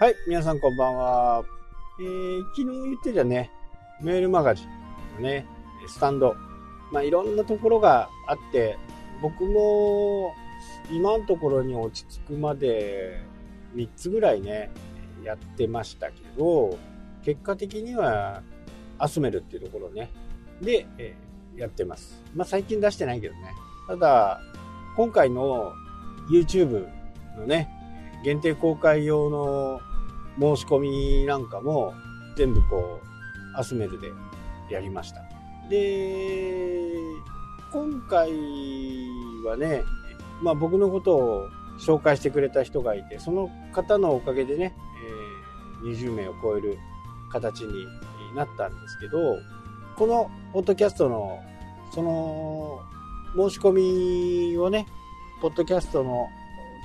はい、皆さんこんばんは。えー、昨日言ってたね、メールマガジンのね、スタンド。まあ、いろんなところがあって、僕も今のところに落ち着くまで3つぐらいね、やってましたけど、結果的にはアスメルっていうところね、で、えー、やってます。まあ、最近出してないけどね。ただ、今回の YouTube のね、限定公開用の申し込みなんかも全部こう、アスメルでやりました。で、今回はね、まあ僕のことを紹介してくれた人がいて、その方のおかげでね、えー、20名を超える形になったんですけど、このポッドキャストの、その、申し込みをね、ポッドキャストの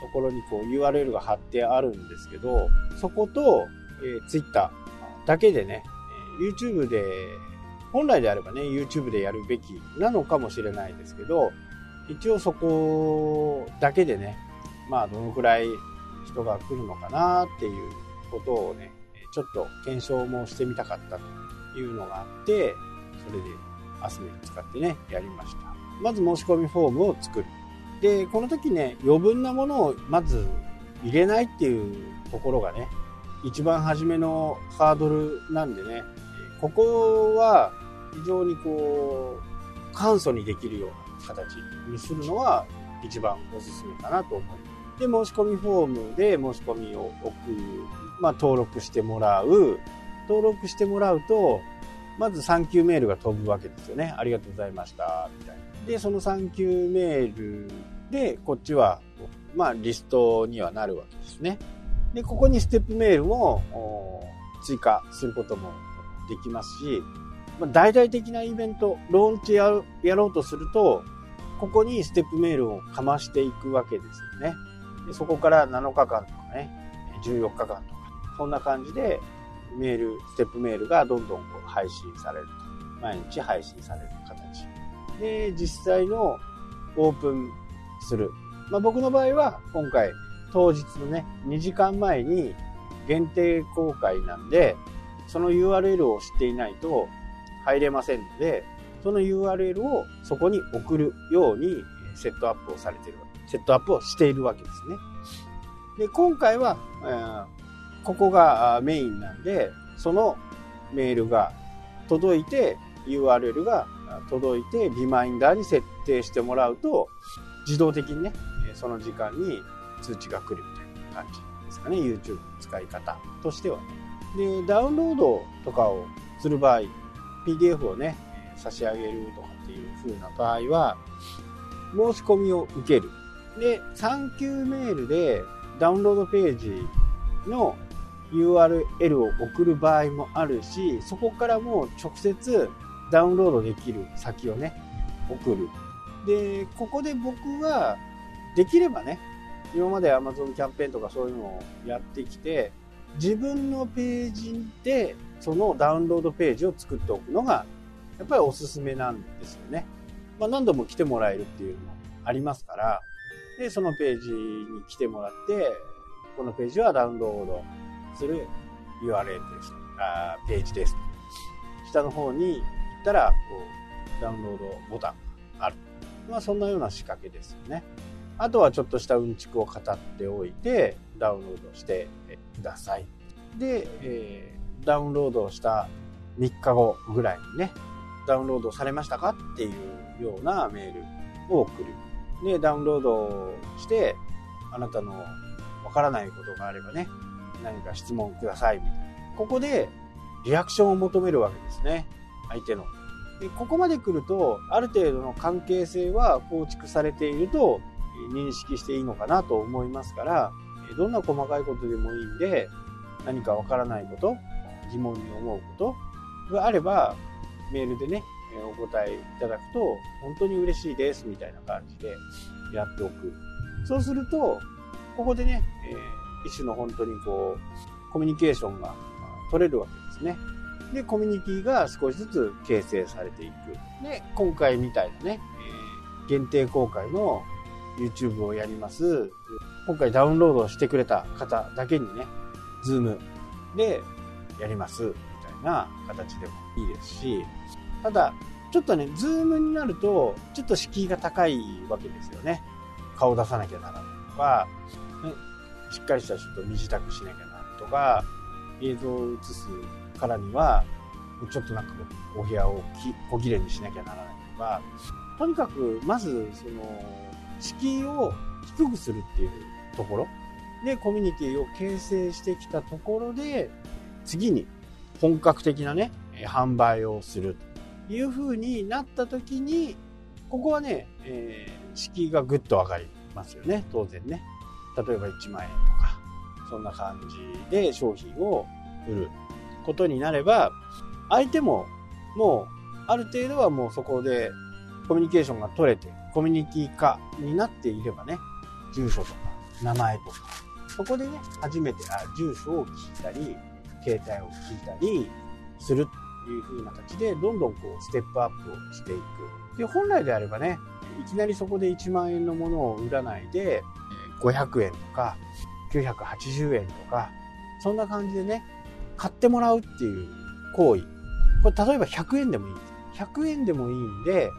ところにこう URL が貼ってあるんですけど、そこと、えー、Twitter だけでね、YouTube で、本来であればね、YouTube でやるべきなのかもしれないですけど、一応そこだけでね、まあどのくらい人が来るのかなっていうことをね、ちょっと検証もしてみたかったというのがあって、それでアスメを使ってね、やりました。まず申し込みフォームを作る。で、この時ね、余分なものをまず入れないっていうところがね、一番初めのハードルなんでね、ここは非常にこう、簡素にできるような形にするのは一番おすすめかなと思います。で、申し込みフォームで申し込みを送る、まあ、登録してもらう。登録してもらうと、まずサンキューメールが飛ぶわけですよね。ありがとうございました、みたいな。で、そのサンキューメールで、こっちは、まあ、リストにはなるわけですね。で、ここにステップメールも追加することもできますし、まあ、大々的なイベント、ローンチややろうとすると、ここにステップメールをかましていくわけですよね。でそこから7日間とかね、14日間とか、そんな感じでメール、ステップメールがどんどんこう配信されると。毎日配信される形。で、実際のオープンする。まあ、僕の場合は今回当日のね、2時間前に限定公開なんで、その URL を知っていないと入れませんので、その URL をそこに送るようにセットアップをされてる、セットアップをしているわけですね。で、今回は、えー、ここがメインなんで、そのメールが届いて、URL が届いて、リマインダーに設定してもらうと、自動的にね、その時間に通知が来るみたいな感じですかね、YouTube の使い方としてはね。で、ダウンロードとかをする場合、PDF をね、差し上げるとかっていう風な場合は、申し込みを受ける。で、サンキューメールでダウンロードページの URL を送る場合もあるし、そこからもう直接ダウンロードできる先をね、送るで、ここで僕は、できればね、今まで Amazon キャンペーンとかそういうのをやってきて、自分のページでそのダウンロードページを作っておくのが、やっぱりおすすめなんですよね。まあ、何度も来てもらえるっていうのもありますから、で、そのページに来てもらって、このページはダウンロードする URL です。あページです。下の方に行ったら、こう、ダウンロードボタンがある。まあ、そんなような仕掛けですよね。あとはちょっとしたうんちくを語っておいて、ダウンロードしてください。で、えー、ダウンロードした3日後ぐらいにね、ダウンロードされましたかっていうようなメールを送る。で、ダウンロードして、あなたのわからないことがあればね、何か質問くださいみたいな。ここでリアクションを求めるわけですね。相手の。でここまで来るとある程度の関係性は構築されていると認識していいのかなと思いますからどんな細かいことでもいいんで何かわからないこと疑問に思うことがあればメールでねお答えいただくと本当に嬉しいですみたいな感じでやっておく。そうするとここでね、え、一種の本当にこうコミュニケーションが取れるわけですね。で、コミュニティが少しずつ形成されていく。で、今回みたいなね、えー、限定公開の YouTube をやります。今回ダウンロードしてくれた方だけにね、 Zoom でやりますみたいな形でもいいですし、ただ、ちょっとね、 Zoom になると、ちょっと敷居が高いわけですよね。顔出さなきゃならないとか、ね、しっかりしたちょっと身支度しなきゃならないとか、映像を映すからには、ちょっとなんかお部屋を小切れにしなきゃならないとか、とにかく、まず、その、敷居を低くするっていうところで、コミュニティを形成してきたところで、次に本格的なね、販売をするという風になった時に、ここはね、えー、敷居がぐっと上がりますよね、当然ね。例えば1万円と、そんな感じで商品を売ることになれば、相手ももうある程度はもうそこでコミュニケーションが取れて、コミュニティ化になっていればね、住所とか名前とか、そこでね、初めてあ住所を聞いたり、携帯を聞いたりするという風な形で、どんどんこう、ステップアップをしていく。で、本来であればね、いきなりそこで1万円のものを売らないで、500円とか、980円とか、そんな感じでね、買ってもらうっていう行為。これ例えば100円でもいい。100円でもいいんで、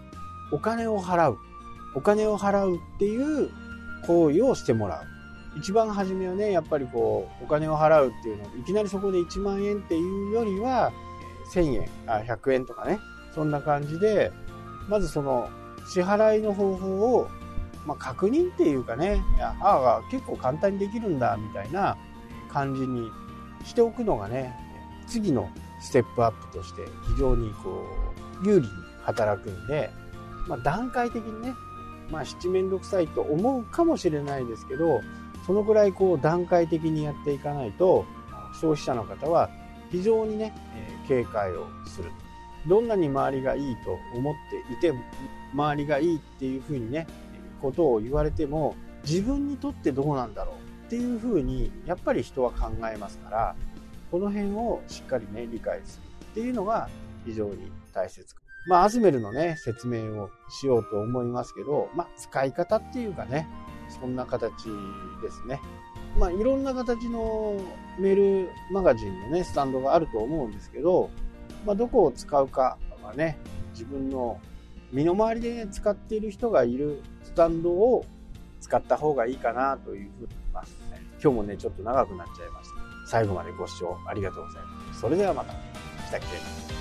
お金を払う。お金を払うっていう行為をしてもらう。一番初めはね、やっぱりこう、お金を払うっていうのいきなりそこで1万円っていうよりは、1000円、あ、100円とかね、そんな感じで、まずその、支払いの方法を、まあ、確認っていうかね、ああ、結構簡単にできるんだ、みたいな感じにしておくのがね、次のステップアップとして非常にこう、有利に働くんで、まあ、段階的にね、まあ、七面倒くさいと思うかもしれないですけど、そのぐらいこう段階的にやっていかないと、消費者の方は非常にね、え警戒をする。どんなに周りがいいと思っていて、周りがいいっていうふうにね、ことを言われても、自分にとってどうなんだろうっていうふうに、やっぱり人は考えますから、この辺をしっかりね、理解するっていうのが非常に大切。まあ、アズメルのね、説明をしようと思いますけど、まあ、使い方っていうかね、そんな形ですね。まあ、いろんな形のメールマガジンのね、スタンドがあると思うんですけど、まあ、どこを使うかはね、自分の身の回りで、ね、使っている人がいるスタンドを使った方がいいかなというふうに思います。今日もね、ちょっと長くなっちゃいました。最後までご視聴ありがとうございます。それではまた。北北